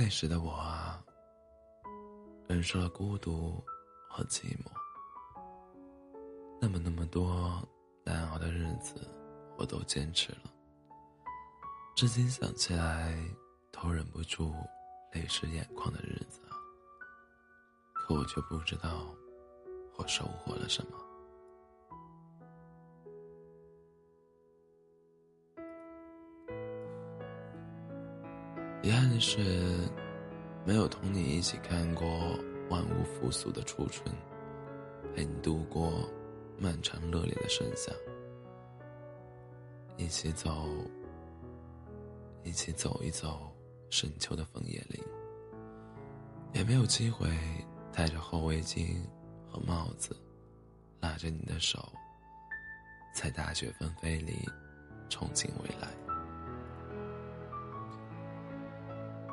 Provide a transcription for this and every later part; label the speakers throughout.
Speaker 1: 那时的我啊，忍受了孤独和寂寞，那么那么多难熬的日子，我都坚持了。至今想起来，都忍不住泪湿眼眶的日子。可我却不知道，我收获了什么。遗憾的是，没有同你一起看过万物复苏的初春，陪你度过漫长热烈的盛夏，一起走，一起走一走深秋的枫叶林，也没有机会戴着厚围巾和帽子，拉着你的手，在大雪纷飞里憧憬未来。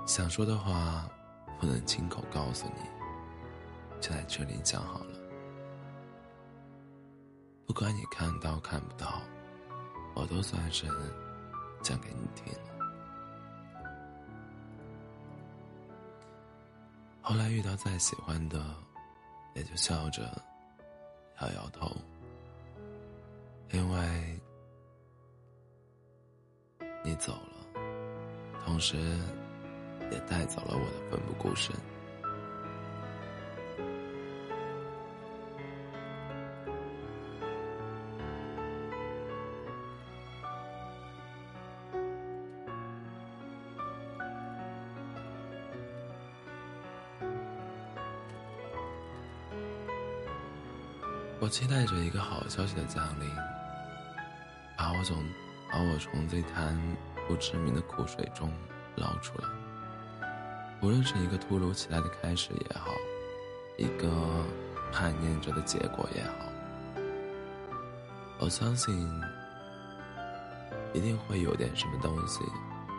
Speaker 1: 想说的话，不能亲口告诉你，就在这里讲好了。不管你看到看不到，我都算是讲给你听了。后来遇到再喜欢的，也就笑着摇摇头，因为你走了，同时。也带走了我的奋不顾身。我期待着一个好消息的降临，把我从把我从这滩不知名的苦水中捞出来。无论是一个突如其来的开始也好，一个叛逆着的结果也好，我相信一定会有点什么东西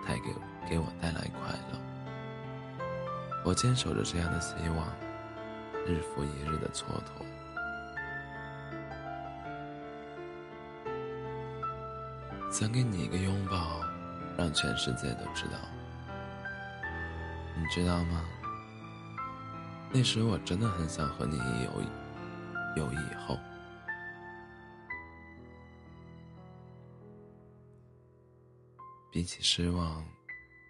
Speaker 1: 带给给我带来快乐。我坚守着这样的希望，日复一日的蹉跎。想给你一个拥抱，让全世界都知道。你知道吗？那时我真的很想和你有有以后。比起失望，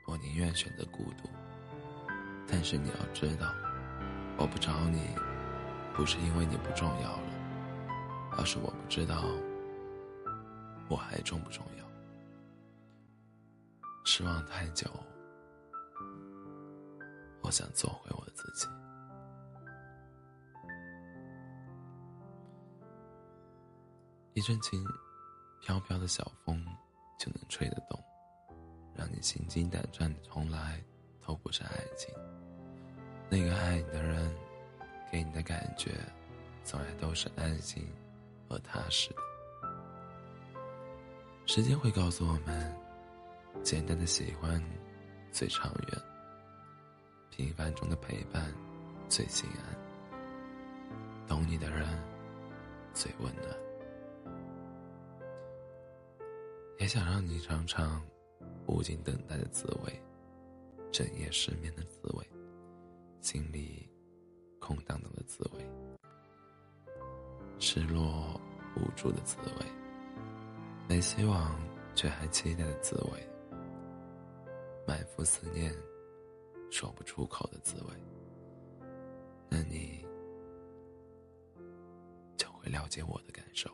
Speaker 1: 我宁愿选择孤独。但是你要知道，我不找你，不是因为你不重要了，而是我不知道我还重不重要。失望太久。我想做回我自己。一阵轻飘飘的小风就能吹得动，让你心惊胆战的，从来都不是爱情。那个爱你的人，给你的感觉，从来都是安心和踏实的。时间会告诉我们，简单的喜欢最长远。平凡中的陪伴最心安，懂你的人最温暖。也想让你尝尝无尽等待的滋味，整夜失眠的滋味，心里空荡荡的滋味，失落无助的滋味，没希望却还期待的滋味，满腹思念。说不出口的滋味，那你就会了解我的感受。